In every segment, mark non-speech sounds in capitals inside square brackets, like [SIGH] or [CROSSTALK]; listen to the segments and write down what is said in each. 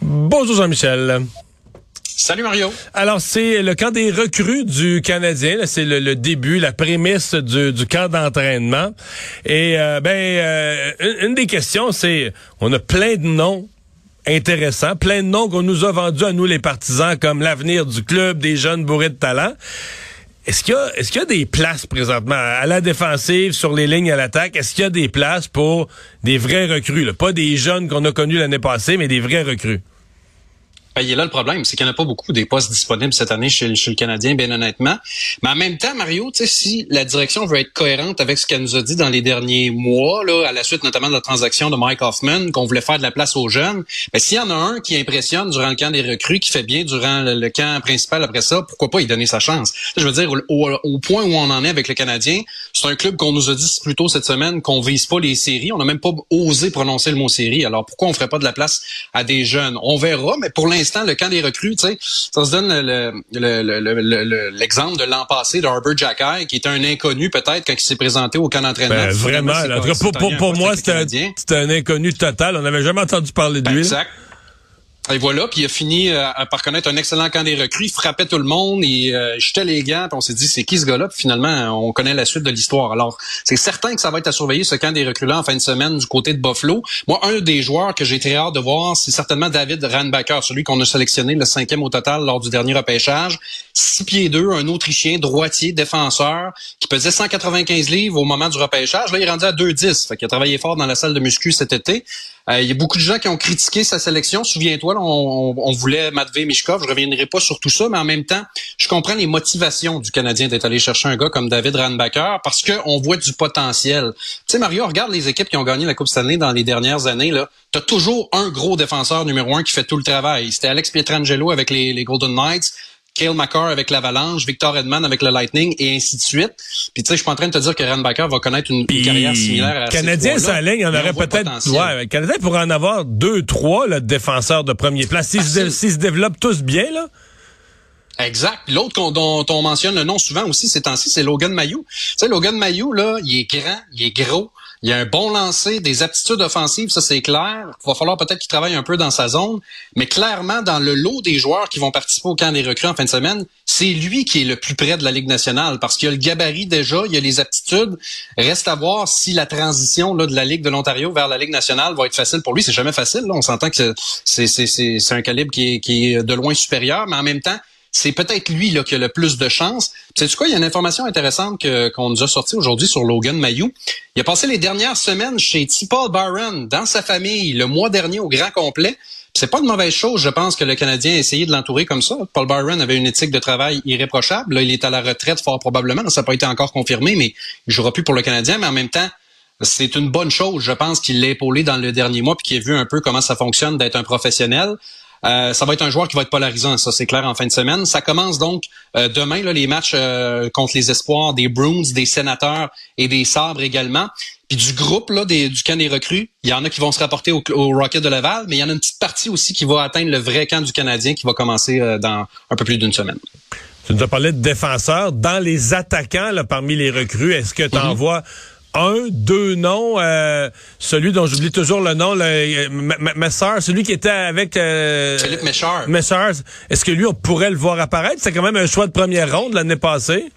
Bonjour Jean-Michel. Salut Mario. Alors, c'est le camp des recrues du Canadien. C'est le, début, la prémisse du, camp d'entraînement. Et euh, ben, euh, une, des questions, c'est, on a plein de noms intéressants, plein de noms qu'on nous a vendus à nous les partisans comme l'avenir du club, des jeunes bourrés de talent. Est-ce qu'il y qu'il y a des places présentement à la défensive, sur les lignes à l'attaque? Est-ce qu'il y a des places pour des vrais recrues? Pas des jeunes qu'on a connus l'année passée, mais des vrais recrues? Ben, il est là le problème, c'est qu'il n'y en a pas beaucoup des postes disponibles cette année chez, le Canadien, bien honnêtement. Mais en même temps, Mario, si la direction veut être cohérente avec ce qu'elle nous a dit dans les derniers mois, là, à la suite notamment de la transaction de Mike Hoffman, qu'on voulait faire de la place aux jeunes, ben, s'il y en a un qui impressionne durant le camp des recrues, qui fait bien durant le, camp principal après ça, pourquoi pas lui donner sa chance? Je veux dire, au, point où on en est avec le Canadien, c'est un club qu'on nous a dit plus tôt cette semaine qu'on vise pas les séries. On n'a même pas osé prononcer le mot série. Alors pourquoi on ferait pas de la place à des jeunes? On verra, mais pour l'instant, le camp des recrues, tu sais, ça se donne l'exemple de l'an passé d'Arbor Jacky, qui était un inconnu peut-être quand il s'est présenté au camp d'entraînement. Ben, vraiment, pour, pour, moi, c'était un, inconnu total. On n'avait jamais entendu parler de ben, lui. Exact. Et voilà, puis il a fini euh, par connaître un excellent camp des recrues. Il frappait tout le monde, et euh, jetait les gants, puis on s'est dit, c'est qui ce gars-là? Puis finalement, on connaît la suite de l'histoire. Alors, c'est certain que ça va être à surveiller, ce camp des recrues-là, en fin de semaine, du côté de Buffalo. Moi, un des joueurs que j'ai très hâte de voir, c'est certainement David Ranbacker, celui qu'on a sélectionné le cinquième au total lors du dernier repêchage. Six pieds deux, un Autrichien, droitier, défenseur, qui pesait 195 livres au moment du repêchage. Là, il est rendu à 2,10. Fait qu'il a travaillé fort dans la salle de muscu cet été. Euh, il y a beaucoup de gens qui ont critiqué sa sélection. Souviens-toi, on, voulait Matvey Mishkov. Je reviendrai pas sur tout ça, mais en même temps, je comprends les motivations du Canadien d'être allé chercher un gars comme David Ranbacker parce qu'on voit du potentiel. Tu sais, Mario, regarde les équipes qui ont gagné la Coupe Stanley dans les dernières années. Là, t'as toujours un gros défenseur numéro un qui fait tout le travail. C'était Alex Pietrangelo avec les Golden Knights. Kale McCarr avec l'Avalanche, Victor Edman avec le Lightning et ainsi de suite. Puis tu sais, je suis pas en train de te dire que Ranbacker va connaître une, carrière similaire à Canadien, ça ligne, il y en aurait peut-être. Ouais, Canadien pourrait en avoir deux, trois le défenseurs de premier place s'ils se, développent tous bien là. Exact. L'autre dont on mentionne le nom souvent aussi ces temps-ci, c'est Logan Mayou. Tu sais, Logan Mayou, là, il est grand, il est gros, il y a un bon lancer, des aptitudes offensives, ça c'est clair. Il va falloir peut-être qu'il travaille un peu dans sa zone, mais clairement dans le lot des joueurs qui vont participer au camp des recrues en fin de semaine, c'est lui qui est le plus près de la Ligue nationale parce qu'il y a le gabarit déjà, il y a les aptitudes. Reste à voir si la transition là, de la Ligue de l'Ontario vers la Ligue nationale va être facile pour lui. C'est jamais facile. On s'entend que c'est, un calibre qui est de loin supérieur, mais en même temps, c'est peut-être lui là, qui a le plus de chance. C'est quoi, il y a une information intéressante qu'on nous a sortie aujourd'hui sur Logan Mayou. Il a passé les dernières semaines chez T. Paul Byron, dans sa famille, le mois dernier au grand complet. C'est pas une mauvaise chose, je pense, que le Canadien a essayé de l'entourer comme ça. Paul Byron avait une éthique de travail irréprochable. Il est à la retraite fort probablement. Ça n'a pas été encore confirmé, mais il jouera plus pour le Canadien. Mais en même temps, c'est une bonne chose. Je pense qu'il l'a épaulé dans le dernier mois puis qu'il a vu un peu comment ça fonctionne d'être un professionnel. Euh, ça va être un joueur qui va être polarisant, ça c'est clair en fin de semaine. Ça commence donc euh, demain là, les matchs euh, contre les espoirs des Bruins, des Sénateurs et des Sabres également. Puis du groupe là, des, du camp des recrues, il y en a qui vont se rapporter au, au, Rocket de Laval, mais il y en a une petite partie aussi qui va atteindre le vrai camp du Canadien qui va commencer dans un peu plus d'une semaine. Tu nous as parlé de défenseurs. Dans les attaquants, là, parmi les recrues, est-ce que tu en mm-hmm. vois un, deux noms. Euh, celui dont j'oublie toujours le nom, le, euh, Messer, celui qui était avec... Euh, Philippe. Est-ce que lui, on pourrait le voir apparaître? C'est quand même un choix de première ronde l'année passée.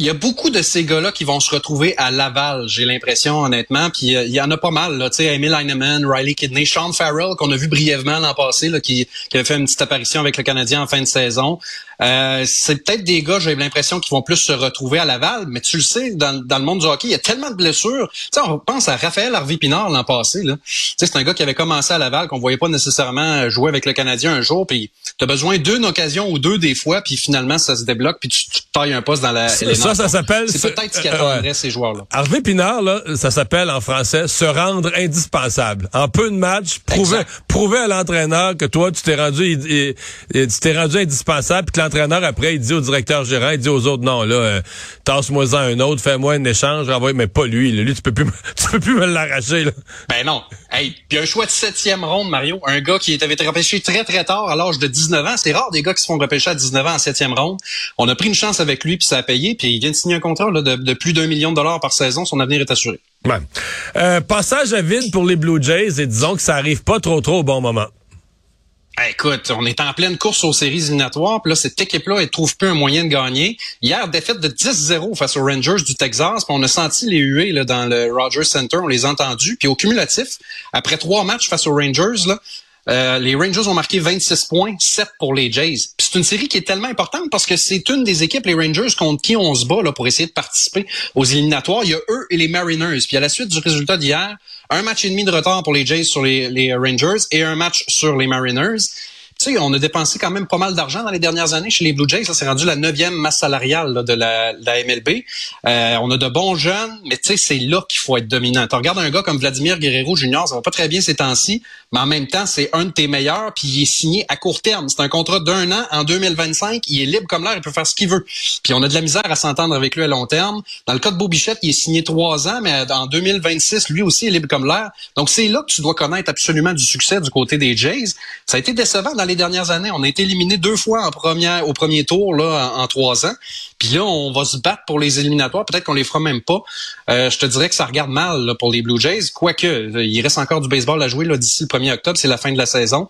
Il y a beaucoup de ces gars-là qui vont se retrouver à Laval, j'ai l'impression, honnêtement. Puis il y en a pas mal, là. Tu sais, Emil Heinemann, Riley Kidney, Sean Farrell, qu'on a vu brièvement l'an passé, là, qui, qui avait fait une petite apparition avec le Canadien en fin de saison. Euh, c'est peut-être des gars, j'ai l'impression, qui vont plus se retrouver à Laval, mais tu le sais, dans, dans le monde du hockey, il y a tellement de blessures. Tu sais, on pense à Raphaël Harvey-Pinard l'an passé. Là. Tu sais, c'est un gars qui avait commencé à Laval, qu'on voyait pas nécessairement jouer avec le Canadien un jour, puis tu as besoin d'une occasion ou deux des fois, puis finalement, ça se débloque, puis tu, tailles un poste dans la Ça, Ça, ça s'appelle... C'est peut-être ce qui attendrait ces joueurs-là. Harvey Pinard, là, ça s'appelle en français se rendre indispensable. En peu de matchs, prouver, prouver à l'entraîneur que toi, tu t'es rendu, tu t'es rendu indispensable, puis que l'entraîneur, après, il dit au directeur gérant, il dit aux autres, non, là, euh, tasse-moi-en un autre, fais-moi un échange, envoie, mais pas lui, lui, tu peux plus, [LAUGHS] tu peux plus me l'arracher, là. Ben non. Hey, puis un choix de septième ronde, Mario, un gars qui avait été repêché très, très tard, à l'âge de 19 ans. C'est rare des gars qui se font repêcher à 19 ans en septième ronde. On a pris une chance avec lui, puis ça a payé, puis il vient de signer un contrat de, de, plus d'un million de dollars par saison. Son avenir est assuré. Euh, passage à vide pour les Blue Jays, et disons que ça arrive pas trop trop au bon moment. Eh, écoute, on est en pleine course aux séries éliminatoires, puis là, cette équipe-là, elle trouve plus un moyen de gagner. Hier, défaite de 10-0 face aux Rangers du Texas, puis on a senti les huées là, dans le Rogers Center, on les a entendus. Puis au cumulatif, après trois matchs face aux Rangers, là, euh, les Rangers ont marqué 26 points, 7 pour les Jays. C'est une série qui est tellement importante parce que c'est une des équipes, les Rangers, contre qui on se bat là, pour essayer de participer aux éliminatoires. Il y a eux et les Mariners. Puis à la suite du résultat d'hier, un match et demi de retard pour les Jays sur les, les Rangers et un match sur les Mariners sais, on a dépensé quand même pas mal d'argent dans les dernières années chez les Blue Jays. Ça s'est rendu la neuvième masse salariale de, la, MLB. Euh, on a de bons jeunes, mais tu sais, c'est là qu'il faut être dominant. Tu regardes un gars comme Vladimir Guerrero Jr., ça va pas très bien ces temps-ci, mais en même temps, c'est un de tes meilleurs, puis il est signé à court terme. C'est un contrat d'un an. En 2025, il est libre comme l'air, il peut faire ce qu'il veut. Puis on a de la misère à s'entendre avec lui à long terme. Dans le cas de Bobichette, il est signé trois ans, mais en 2026, lui aussi est libre comme l'air. Donc c'est là que tu dois connaître absolument du succès du côté des Jays. Ça a été décevant dans les dernières années. On a été éliminé deux fois en première, au premier tour là, en, trois ans. Puis là, on va se battre pour les éliminatoires. Peut-être qu'on les fera même pas. Euh, je te dirais que ça regarde mal pour les Blue Jays. Quoique, il reste encore du baseball à jouer d'ici le 1er octobre. C'est la fin de la saison.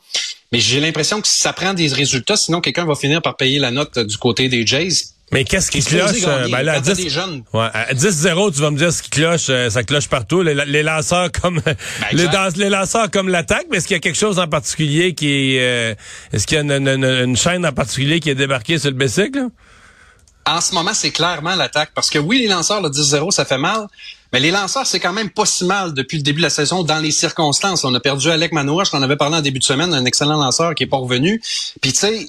Mais j'ai l'impression que ça prend des résultats, sinon quelqu'un va finir par payer la note du côté des Jays. Mais qu'est-ce qui cloche? Euh, ben là, à 10, ouais, à 10-0, tu vas me dire ce qui cloche, euh, ça cloche partout. Les, lanceurs comme ben, [LAUGHS] les, les, lanceurs comme l'attaque, mais est-ce qu'il y a quelque chose en particulier qui est euh, est-ce qu'il y a une, une, chaîne en particulier qui est débarquée sur le bicycle? En ce moment, c'est clairement l'attaque. Parce que oui, les lanceurs, le 10-0, ça fait mal. Mais les lanceurs, c'est quand même pas si mal depuis le début de la saison dans les circonstances. On a perdu Alec Manoa, je t'en avais parlé en début de semaine, un excellent lanceur qui est pas revenu. Puis tu sais,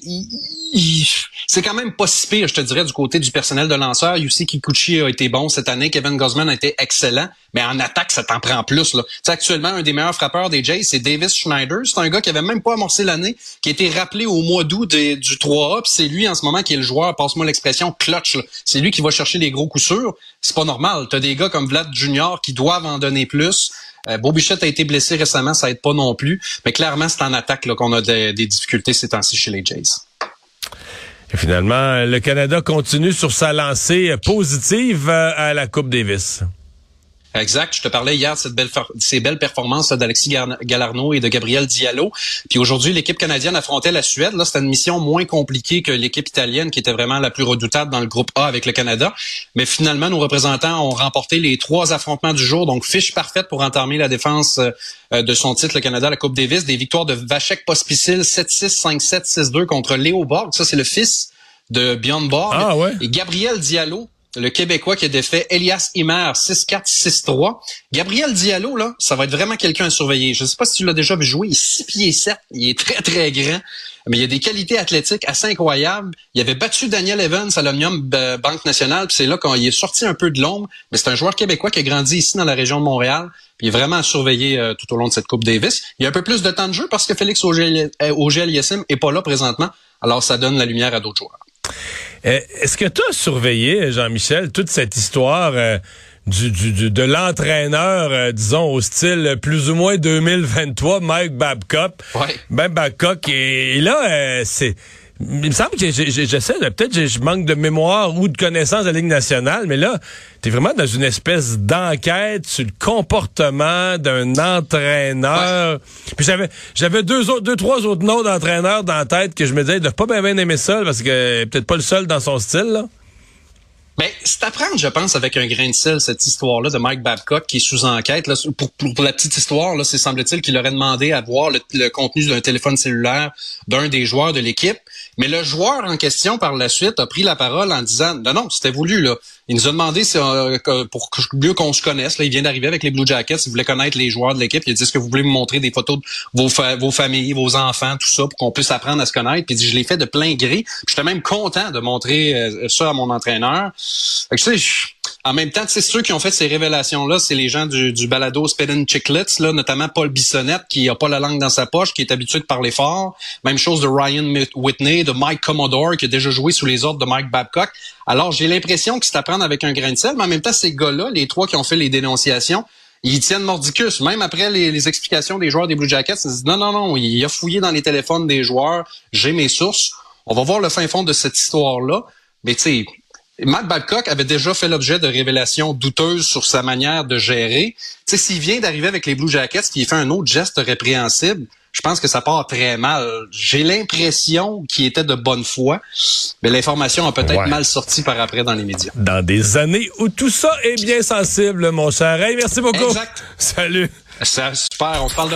c'est quand même pas si pire, je te dirais, du côté du personnel de lanceur. Yusi Kikuchi a été bon cette année, Kevin Gosman a été excellent, mais en attaque, ça t'en prend plus. Là. sais, actuellement, un des meilleurs frappeurs des Jays, c'est Davis Schneider. C'est un gars qui avait même pas amorcé l'année, qui a été rappelé au mois d'août du 3A, puis c'est lui en ce moment qui est le joueur, passe-moi l'expression, clutch. C'est lui qui va chercher les gros coups sûrs. C'est pas normal. T'as des gars comme Vlad Junior qui doivent en donner plus. Euh, Bobichette a été blessé récemment, ça aide pas non plus. Mais clairement, c'est en attaque qu'on a des, difficultés ces temps-ci chez les Jays. Et finalement, le Canada continue sur sa lancée positive euh, à la Coupe Davis. Exact. Je te parlais hier de cette belle, ces belles performances d'Alexis Galarno et de Gabriel Diallo. Puis aujourd'hui, l'équipe canadienne affrontait la Suède. Là, c'était une mission moins compliquée que l'équipe italienne, qui était vraiment la plus redoutable dans le groupe A avec le Canada. Mais finalement, nos représentants ont remporté les trois affrontements du jour. Donc, fiche parfaite pour entamer la défense euh, de son titre, le Canada, la Coupe Davis. Des victoires de Vachek Pospisil 7-6, 5-7, 6-2 contre Léo Borg. Ça, c'est le fils de Bjorn Borg. Ah, ouais. Et Gabriel Diallo, le Québécois qui a défait Elias Himer 6-4, 6-3. Gabriel Diallo, là, ça va être vraiment quelqu'un à surveiller. Je ne sais pas si tu l'as déjà vu jouer. Il est 6 pieds 7. Il est très, très grand. Mais il a des qualités athlétiques assez incroyables. Il avait battu Daniel Evans à l'Omnium Banque Nationale. c'est là qu'il est sorti un peu de l'ombre. Mais c'est un joueur québécois qui a grandi ici dans la région de Montréal. il est vraiment à surveiller euh, tout au long de cette Coupe Davis. Il a un peu plus de temps de jeu parce que Félix Auger-Aliassime est pas là présentement. Alors, ça donne la lumière à d'autres joueurs. Euh, est-ce que tu as surveillé, Jean-Michel, toute cette histoire euh, du, du, de l'entraîneur, euh, disons, au style plus ou moins 2023, Mike Babcock? Ouais. Ben Babcock, et là, c'est il me semble que j'essaie de peut-être je manque de mémoire ou de connaissance de la Ligue nationale, mais là, tu es vraiment dans une espèce d'enquête sur le comportement d'un entraîneur. Puis j'avais j'avais deux autres deux trois autres noms d'entraîneurs dans la tête que je me disais de pas bien, bien aimer ça parce que peut-être pas le seul dans son style là. Ben, c'est à prendre, je pense, avec un grain de sel, cette histoire-là de Mike Babcock qui est sous enquête. Là, pour, pour, la petite histoire, là, c'est semble-t-il qu'il aurait demandé à voir le, contenu d'un téléphone cellulaire d'un des joueurs de l'équipe. Mais le joueur en question, par la suite, a pris la parole en disant non, non, c'était voulu. Là. Il nous a demandé euh, pour mieux qu'on se connaisse. Là, il vient d'arriver avec les Blue Jackets. Il voulait connaître les joueurs de l'équipe. Il a dit est-ce que vous voulez me montrer des photos de vos, vos familles, vos enfants, tout ça, pour qu'on puisse apprendre à se connaître? Puis il dit je l'ai fait de plein gré. J'étais même content de montrer euh, ça à mon entraîneur. En même temps, c'est ceux qui ont fait ces révélations-là, c'est les gens du, du balado Chicklets, notamment Paul Bissonnette, qui a pas la langue dans sa poche, qui est habitué de parler fort. Même chose de Ryan Whitney, de Mike Commodore, qui a déjà joué sous les ordres de Mike Babcock. Alors, j'ai l'impression que c'est à prendre avec un grain de sel, mais en même temps, ces gars-là, les trois qui ont fait les dénonciations, ils tiennent mordicus. Même après les, explications des joueurs des Blue Jackets, ils disent non, non, non, il a fouillé dans les téléphones des joueurs, j'ai mes sources. On va voir le fin fond de cette histoire-là. Mais tu sais, Matt Babcock avait déjà fait l'objet de révélations douteuses sur sa manière de gérer. Tu sais, s'il vient d'arriver avec les Blue Jackets, qui fait un autre geste répréhensible, je pense que ça part très mal. J'ai l'impression qu'il était de bonne foi, mais l'information a peut-être mal sorti par après dans les médias. Dans des années où tout ça est bien sensible, mon cher. Hey, merci beaucoup. Exact. Salut. C'est super. On se parle de